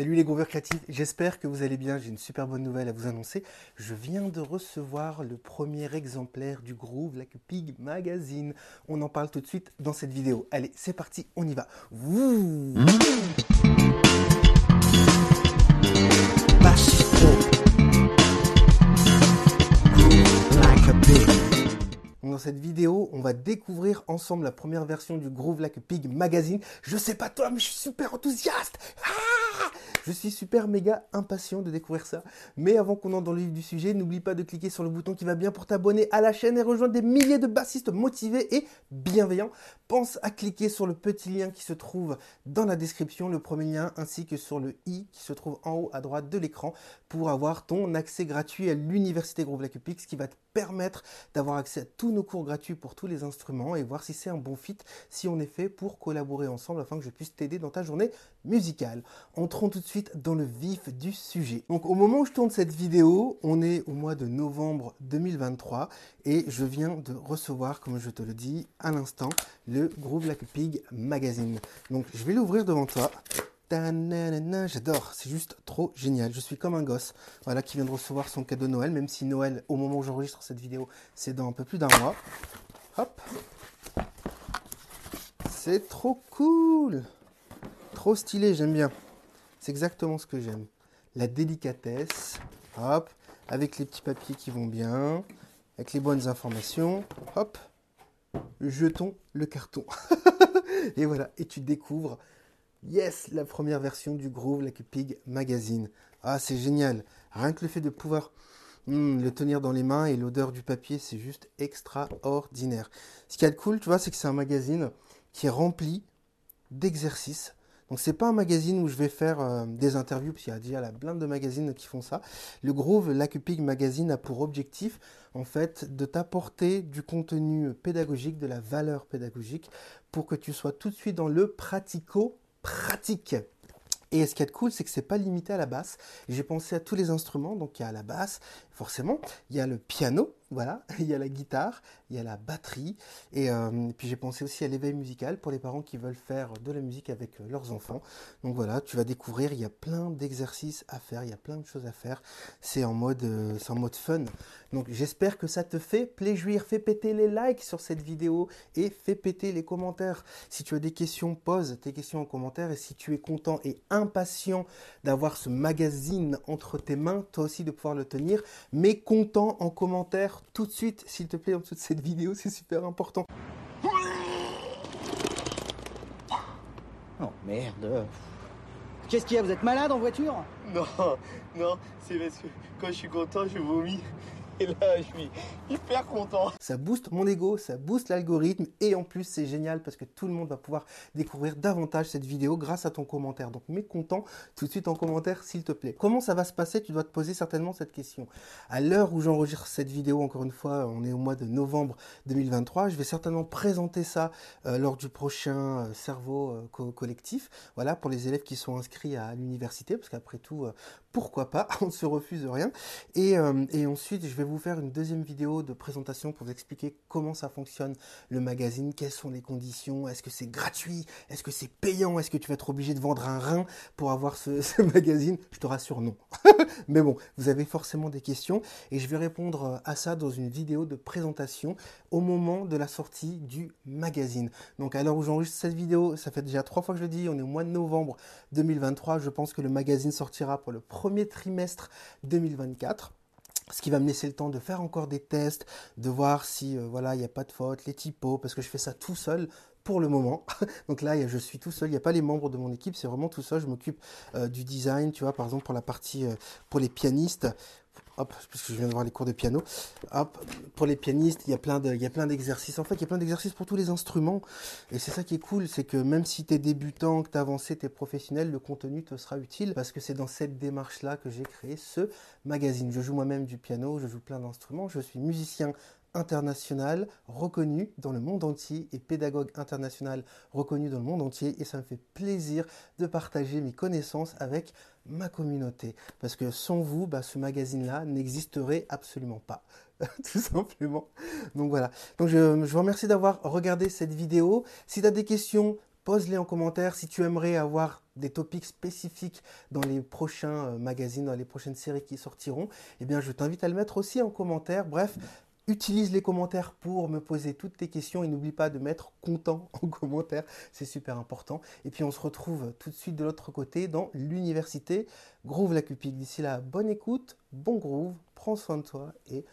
Salut les grooveurs créatifs, j'espère que vous allez bien. J'ai une super bonne nouvelle à vous annoncer. Je viens de recevoir le premier exemplaire du Groove Like Pig Magazine. On en parle tout de suite dans cette vidéo. Allez, c'est parti, on y va. Dans cette vidéo, on va découvrir ensemble la première version du Groove Like Pig Magazine. Je sais pas toi, mais je suis super enthousiaste. Ah je suis super méga impatient de découvrir ça. Mais avant qu'on entre dans le vif du sujet, n'oublie pas de cliquer sur le bouton qui va bien pour t'abonner à la chaîne et rejoindre des milliers de bassistes motivés et bienveillants. Pense à cliquer sur le petit lien qui se trouve dans la description, le premier lien, ainsi que sur le i qui se trouve en haut à droite de l'écran pour avoir ton accès gratuit à l'université Groove Pix qui va te permettre d'avoir accès à tous nos cours gratuits pour tous les instruments et voir si c'est un bon fit, si on est fait pour collaborer ensemble afin que je puisse t'aider dans ta journée musicale. Entrons tout de dans le vif du sujet. Donc au moment où je tourne cette vidéo, on est au mois de novembre 2023 et je viens de recevoir, comme je te le dis à l'instant, le Groove Like Pig Magazine. Donc je vais l'ouvrir devant toi. J'adore, c'est juste trop génial. Je suis comme un gosse, voilà, qui vient de recevoir son cadeau de Noël, même si Noël, au moment où j'enregistre cette vidéo, c'est dans un peu plus d'un mois. Hop. C'est trop cool. Trop stylé, j'aime bien. C'est exactement ce que j'aime. La délicatesse, hop, avec les petits papiers qui vont bien, avec les bonnes informations, hop, jetons le carton. et voilà, et tu découvres Yes, la première version du Groove Like a Pig magazine. Ah, c'est génial. Rien que le fait de pouvoir hmm, le tenir dans les mains et l'odeur du papier, c'est juste extraordinaire. Ce qui est cool, tu vois, c'est que c'est un magazine qui est rempli d'exercices. Donc c'est pas un magazine où je vais faire euh, des interviews, parce qu'il y a déjà la blinde de magazines qui font ça. Le Groove Like a Pig magazine a pour objectif, en fait, de t'apporter du contenu pédagogique, de la valeur pédagogique, pour que tu sois tout de suite dans le pratico pratique. Et ce qui est cool, c'est que c'est pas limité à la basse. J'ai pensé à tous les instruments, donc il y a la basse, forcément, il y a le piano, voilà, il y a la guitare, il y a la batterie, et, euh, puis j'ai pensé aussi à l'éveil musical pour les parents qui veulent faire de la musique avec euh, leurs enfants. Donc voilà, tu vas découvrir, il y a plein d'exercices à faire, il y a plein de choses à faire. C'est en mode, euh, c'est en mode fun. Donc j'espère que ça te fait plaisir. Fais péter les likes sur cette vidéo et fais péter les commentaires. Si tu as des questions, pose tes questions en commentaire. Et si tu es content et impatient d'avoir ce magazine entre tes mains, toi aussi de pouvoir le tenir, mets content en commentaire tout de suite, s'il te plaît, en dessous de cette vidéo, c'est super important. Oh merde. Qu'est-ce qu'il y a Vous êtes malade en voiture? Non, non, c'est parce que quand je suis content, je vomis. Là, je suis hyper content. Ça booste mon ego, ça booste l'algorithme et en plus c'est génial parce que tout le monde va pouvoir découvrir davantage cette vidéo grâce à ton commentaire. Donc mets content tout de suite en commentaire s'il te plaît. Comment ça va se passer? Tu dois te poser certainement cette question. À l'heure où j'enregistre cette vidéo, encore une fois, on est au mois de novembre 2023, je vais certainement présenter ça euh, lors du prochain euh, cerveau euh, collectif. Voilà, pour les élèves qui sont inscrits à l'université, parce qu'après tout, pourquoi pas, on ne se refuse rien. Et, et ensuite, je vais vous faire une deuxième vidéo de présentation pour vous expliquer comment ça fonctionne le magazine, quelles sont les conditions, est-ce que c'est gratuit, est-ce que c'est payant, est-ce que tu vas être obligé de vendre un rein pour avoir ce, magazine Je te rassure, non. Mais bon, vous avez forcément des questions et je vais répondre à ça dans une vidéo de présentation au moment de la sortie du magazine. Donc à l'heure où j'enregistre cette vidéo, ça fait déjà trois fois que je le dis, on est au mois de novembre 2023, je pense que le magazine sortira pour le trimestre 2024 ce qui va me laisser le temps de faire encore des tests, de voir si euh, voilà il n'y a pas de faute, les typos, parce que je fais ça tout seul pour le moment. Donc là, je suis tout seul, il n'y a pas les membres de mon équipe, c'est vraiment tout seul. Je m'occupe euh, du design, tu vois, par exemple pour la partie euh, pour les pianistes hop, parce que je viens de voir les cours de piano, hop, pour les pianistes, il y a plein d'exercices. En fait, il y a plein d'exercices pour tous les instruments. Et c'est ça qui est cool, c'est que même si tu es débutant, que tu avancé, tu es professionnel, le contenu te sera utile parce que c'est dans cette démarche-là que j'ai créé ce magazine. Je joue moi-même du piano, je joue plein d'instruments, je suis musicien international reconnu dans le monde entier et pédagogue international reconnu dans le monde entier. Et ça me fait plaisir de partager mes connaissances avec ma communauté. Parce que sans vous bah, ce magazine là n'existerait absolument pas tout simplement. Donc voilà. Donc je, je vous remercie d'avoir regardé cette vidéo. Si tu as des questions pose-les en commentaire. Si tu aimerais avoir des topics spécifiques dans les prochains euh, magazines, dans les prochaines séries qui sortiront, eh bien, je t'invite à le mettre aussi en commentaire. Bref, utilise les commentaires pour me poser toutes tes questions et n'oublie pas de mettre content en commentaire, c'est super important. Et puis on se retrouve tout de suite de l'autre côté dans l'université Groove la Cupide. D'ici là, bonne écoute, bon groove, prends soin de toi et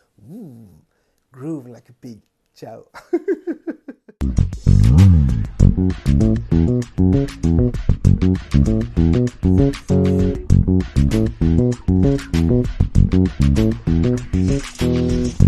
groove la Cupide. Ciao